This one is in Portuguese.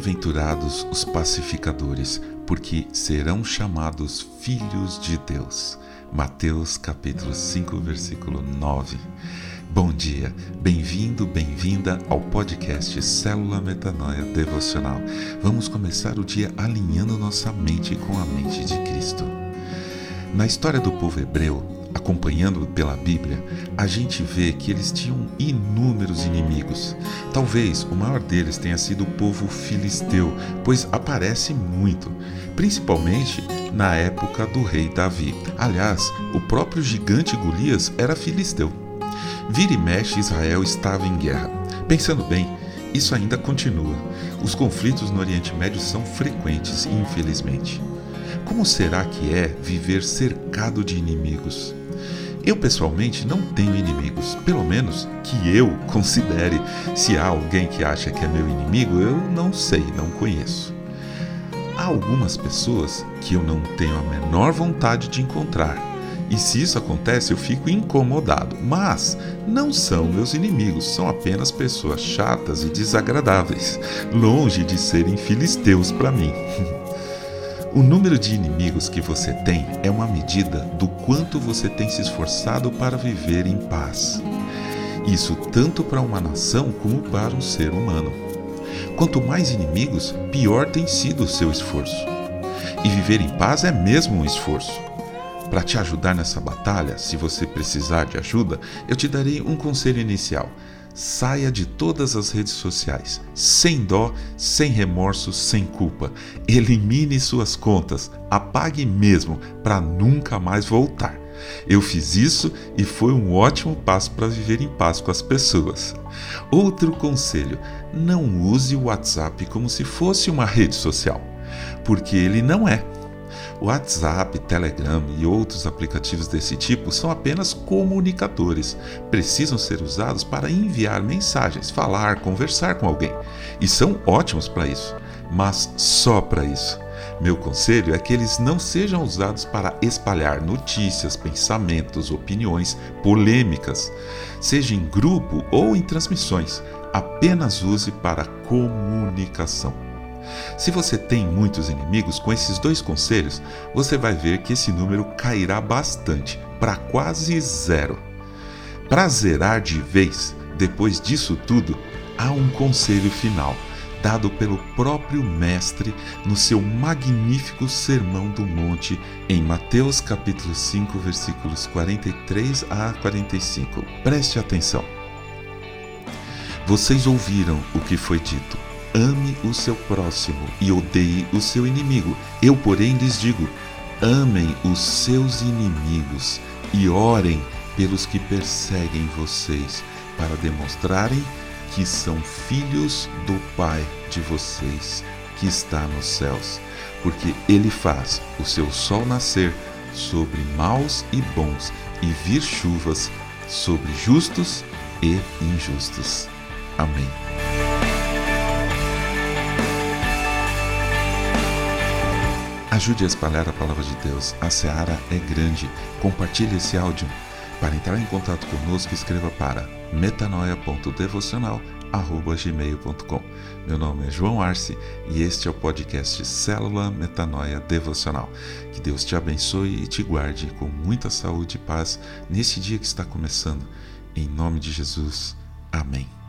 Bem-aventurados os pacificadores, porque serão chamados filhos de Deus. Mateus capítulo 5, versículo 9. Bom dia, bem-vindo, bem-vinda ao podcast Célula Metanoia Devocional. Vamos começar o dia alinhando nossa mente com a mente de Cristo. Na história do povo hebreu, acompanhando pela Bíblia, a gente vê que eles tinham inúmeros inimigos. Talvez o maior deles tenha sido o povo filisteu, pois aparece muito, principalmente na época do rei Davi. Aliás, o próprio gigante Golias era filisteu. Vira e mexe, Israel estava em guerra. Pensando bem, isso ainda continua. Os conflitos no Oriente Médio são frequentes, infelizmente. Como será que é viver cercado de inimigos? Eu pessoalmente não tenho inimigos, pelo menos que eu considere. Se há alguém que acha que é meu inimigo, eu não sei, não conheço. Há algumas pessoas que eu não tenho a menor vontade de encontrar. E se isso acontece, eu fico incomodado. Mas não são meus inimigos, são apenas pessoas chatas e desagradáveis, longe de serem filisteus para mim. O número de inimigos que você tem é uma medida do quanto você tem se esforçado para viver em paz. Isso tanto para uma nação como para um ser humano. Quanto mais inimigos, pior tem sido o seu esforço. E viver em paz é mesmo um esforço. Para te ajudar nessa batalha, se você precisar de ajuda, eu te darei um conselho inicial Saia de todas as redes sociais, sem dó, sem remorso, sem culpa. Elimine suas contas, apague mesmo, para nunca mais voltar. Eu fiz isso e foi um ótimo passo para viver em paz com as pessoas. Outro conselho: não use o WhatsApp como se fosse uma rede social, porque ele não é. WhatsApp, Telegram e outros aplicativos desse tipo são apenas comunicadores. Precisam ser usados para enviar mensagens, falar, conversar com alguém. E são ótimos para isso, mas só para isso. Meu conselho é que eles não sejam usados para espalhar notícias, pensamentos, opiniões, polêmicas, seja em grupo ou em transmissões. Apenas use para comunicação. Se você tem muitos inimigos, com esses dois conselhos, você vai ver que esse número cairá bastante, para quase zero. Para zerar de vez, depois disso tudo, há um conselho final, dado pelo próprio Mestre no seu magnífico Sermão do Monte, em Mateus capítulo 5, versículos 43 a 45. Preste atenção. Vocês ouviram o que foi dito ame o seu próximo e odeie o seu inimigo. Eu, porém, lhes digo: amem os seus inimigos e orem pelos que perseguem vocês, para demonstrarem que são filhos do Pai de vocês que está nos céus, porque ele faz o seu sol nascer sobre maus e bons e vir chuvas sobre justos e injustos. Amém. Ajude a espalhar a palavra de Deus. A seara é grande. Compartilhe esse áudio. Para entrar em contato conosco, escreva para metanoia.devocional@gmail.com. Meu nome é João Arce e este é o podcast Célula Metanoia Devocional. Que Deus te abençoe e te guarde com muita saúde e paz nesse dia que está começando. Em nome de Jesus. Amém.